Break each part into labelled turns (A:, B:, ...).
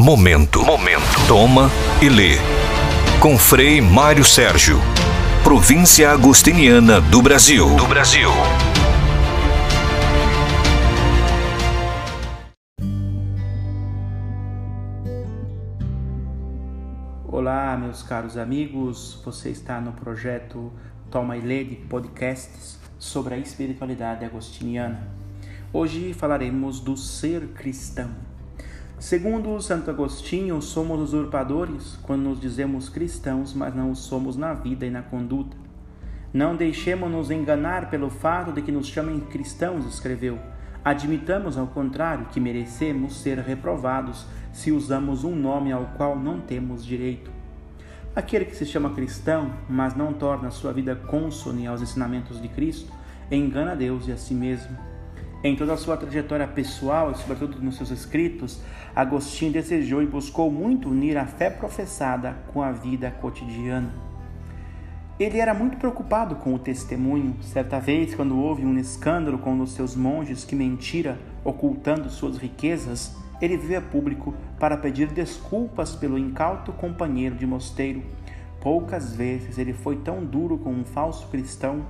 A: Momento. Momento. Toma e lê. Com Frei Mário Sérgio. Província Agostiniana do Brasil. Do Brasil.
B: Olá, meus caros amigos. Você está no projeto Toma e Lê de podcasts sobre a espiritualidade agostiniana. Hoje falaremos do ser cristão. Segundo Santo Agostinho, somos usurpadores quando nos dizemos cristãos, mas não somos na vida e na conduta. Não deixemos-nos enganar pelo fato de que nos chamem cristãos, escreveu. Admitamos, ao contrário, que merecemos ser reprovados se usamos um nome ao qual não temos direito. Aquele que se chama cristão, mas não torna sua vida consone aos ensinamentos de Cristo, engana Deus e a si mesmo. Em toda a sua trajetória pessoal e, sobretudo, nos seus escritos, Agostinho desejou e buscou muito unir a fé professada com a vida cotidiana. Ele era muito preocupado com o testemunho. Certa vez, quando houve um escândalo com um dos seus monges que mentira ocultando suas riquezas, ele veio a público para pedir desculpas pelo incauto companheiro de mosteiro. Poucas vezes ele foi tão duro com um falso cristão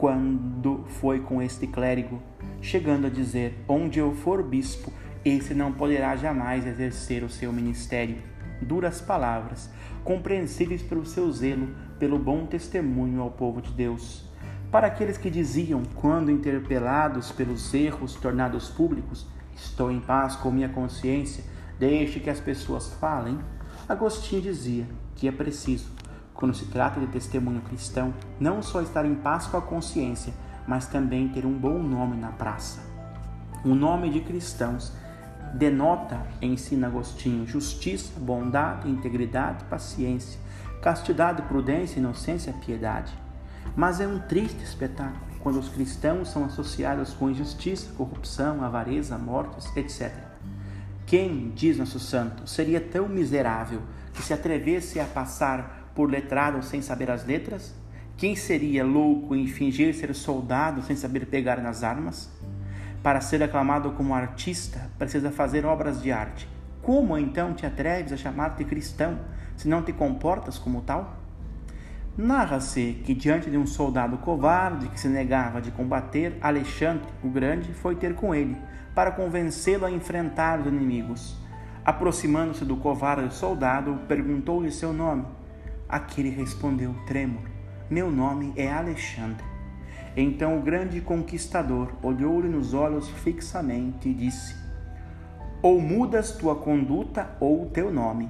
B: quando foi com este clérigo, chegando a dizer: Onde eu for bispo, esse não poderá jamais exercer o seu ministério. Duras palavras, compreensíveis pelo seu zelo, pelo bom testemunho ao povo de Deus. Para aqueles que diziam, quando interpelados pelos erros tornados públicos, Estou em paz com minha consciência, deixe que as pessoas falem, Agostinho dizia que é preciso quando se trata de testemunho cristão, não só estar em paz com a consciência, mas também ter um bom nome na praça. O nome de cristãos denota, ensina Agostinho, justiça, bondade, integridade, paciência, castidade, prudência, inocência, piedade. Mas é um triste espetáculo quando os cristãos são associados com injustiça, corrupção, avareza, mortes, etc. Quem, diz nosso santo, seria tão miserável que se atrevesse a passar por letrado sem saber as letras? Quem seria louco em fingir ser soldado sem saber pegar nas armas? Para ser aclamado como artista, precisa fazer obras de arte. Como então te atreves a chamar-te cristão, se não te comportas como tal? Narra-se que, diante de um soldado covarde que se negava de combater, Alexandre o Grande foi ter com ele, para convencê-lo a enfrentar os inimigos. Aproximando-se do covarde soldado, perguntou-lhe seu nome. Aquele respondeu, trêmulo: Meu nome é Alexandre. Então o grande conquistador olhou-lhe nos olhos fixamente e disse: Ou mudas tua conduta ou teu nome.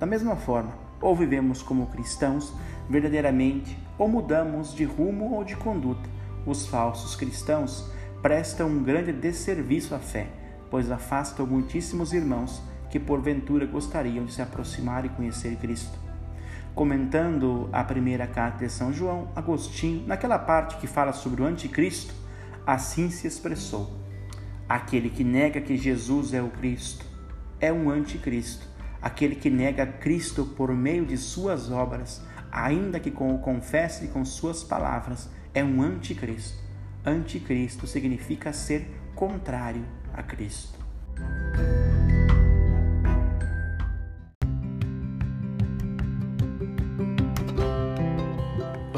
B: Da mesma forma, ou vivemos como cristãos verdadeiramente, ou mudamos de rumo ou de conduta. Os falsos cristãos prestam um grande desserviço à fé, pois afastam muitíssimos irmãos que porventura gostariam de se aproximar e conhecer Cristo. Comentando a primeira carta de São João, Agostinho, naquela parte que fala sobre o anticristo, assim se expressou: Aquele que nega que Jesus é o Cristo é um anticristo. Aquele que nega Cristo por meio de suas obras, ainda que com o confesse com suas palavras, é um anticristo. Anticristo significa ser contrário a Cristo.